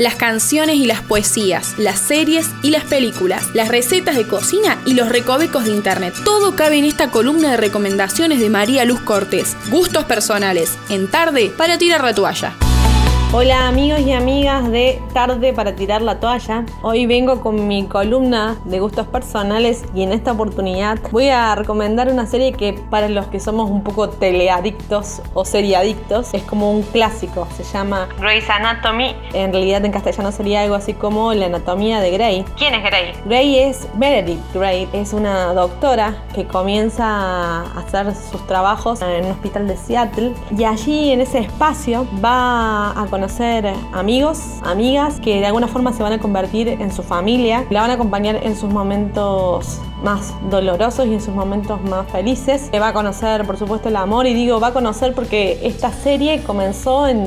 las canciones y las poesías, las series y las películas, las recetas de cocina y los recovecos de internet. Todo cabe en esta columna de recomendaciones de María Luz Cortés. Gustos personales, en tarde para tirar la toalla. Hola amigos y amigas de Tarde para tirar la toalla. Hoy vengo con mi columna de gustos personales y en esta oportunidad voy a recomendar una serie que para los que somos un poco teleadictos o seriadictos es como un clásico. Se llama Grey's Anatomy. En realidad en castellano sería algo así como La anatomía de Grey. ¿Quién es Grey? Grey es Meredith Grey. Es una doctora que comienza a hacer sus trabajos en un hospital de Seattle y allí en ese espacio va a conocer amigos, amigas que de alguna forma se van a convertir en su familia, la van a acompañar en sus momentos más dolorosos y en sus momentos más felices. Va a conocer, por supuesto, el amor y digo va a conocer porque esta serie comenzó en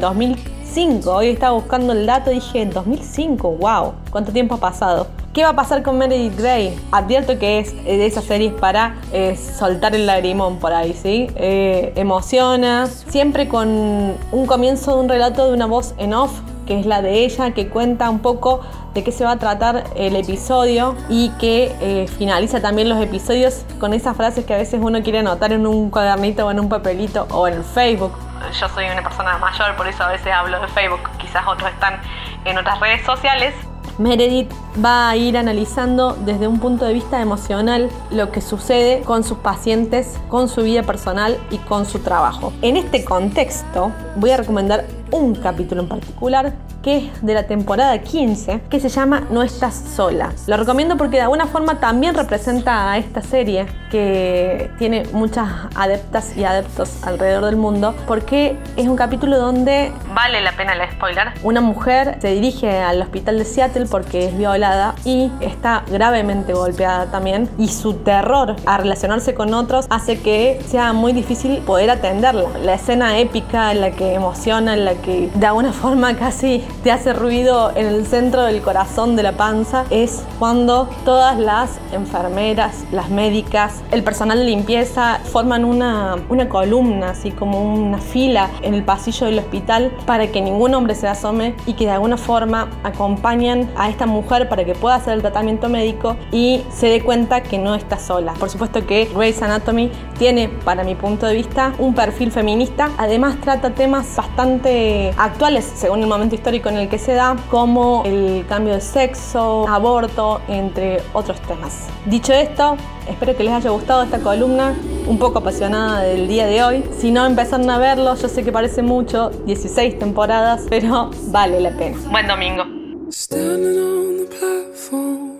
2005. Hoy estaba buscando el dato y dije 2005, wow, ¿cuánto tiempo ha pasado? ¿Qué va a pasar con Meredith Grey? Advierto que es de esas series para eh, soltar el lagrimón por ahí, ¿sí? Eh, emociona, siempre con un comienzo de un relato de una voz en off, que es la de ella, que cuenta un poco de qué se va a tratar el episodio y que eh, finaliza también los episodios con esas frases que a veces uno quiere anotar en un cuadernito o en un papelito o en Facebook. Yo soy una persona mayor, por eso a veces hablo de Facebook, quizás otros están en otras redes sociales, Meredith va a ir analizando desde un punto de vista emocional lo que sucede con sus pacientes, con su vida personal y con su trabajo. En este contexto voy a recomendar un capítulo en particular que es de la temporada 15, que se llama No estás sola. Lo recomiendo porque de alguna forma también representa a esta serie que tiene muchas adeptas y adeptos alrededor del mundo, porque es un capítulo donde... ¿Vale la pena el spoiler? Una mujer se dirige al hospital de Seattle porque es violada y está gravemente golpeada también y su terror a relacionarse con otros hace que sea muy difícil poder atenderla. La escena épica, en la que emociona, en la que de alguna forma casi te hace ruido en el centro del corazón de la panza es cuando todas las enfermeras, las médicas, el personal de limpieza forman una, una columna, así como una fila en el pasillo del hospital para que ningún hombre se asome y que de alguna forma acompañan a esta mujer para que pueda hacer el tratamiento médico y se dé cuenta que no está sola. Por supuesto que Grey's Anatomy tiene, para mi punto de vista, un perfil feminista. Además trata temas bastante actuales según el momento histórico en el que se da, como el cambio de sexo, aborto, entre otros temas. Dicho esto, espero que les haya gustado esta columna un poco apasionada del día de hoy. Si no empezaron a verlo, yo sé que parece mucho, 16 temporadas, pero vale la pena. Buen domingo. Standing on the platform,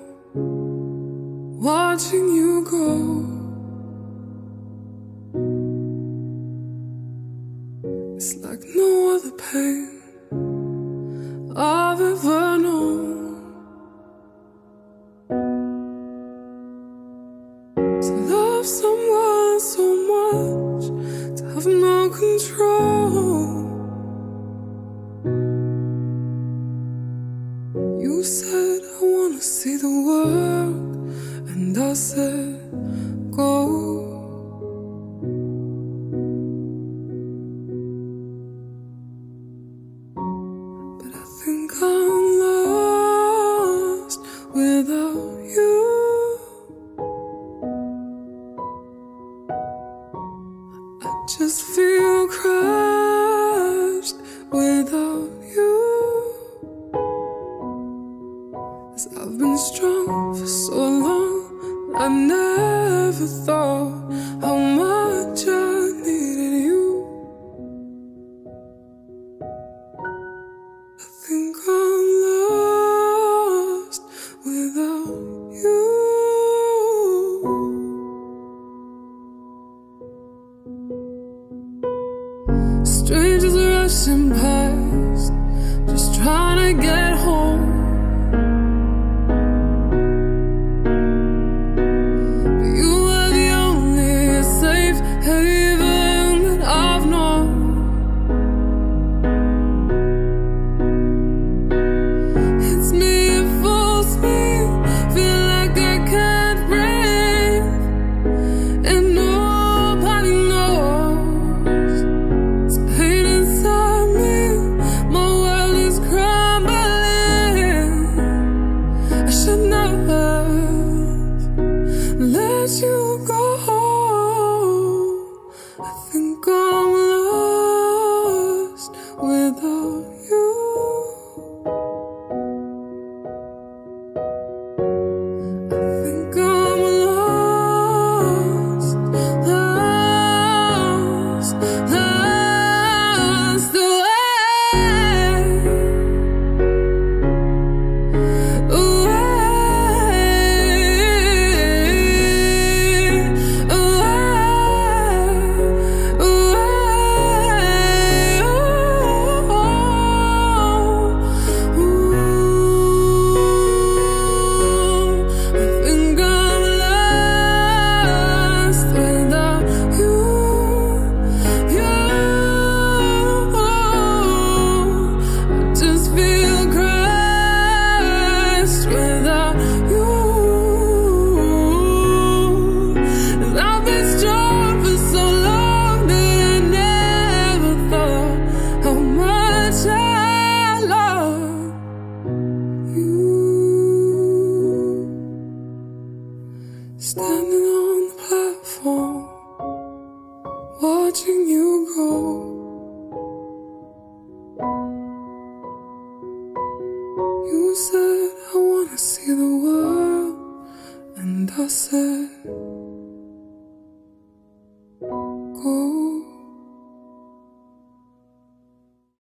watching you go. It's like no other pain I've ever known. To love someone so much, to have no control. See the world, and I said, Go. But I think I'm lost without you. I just feel crushed without you. For so long, I never thought how much I needed you. I think I'm lost without you. Strangers rushing past, just trying to get home. Standing on the platform, watching you go. You said, I wanna see the world, and I said,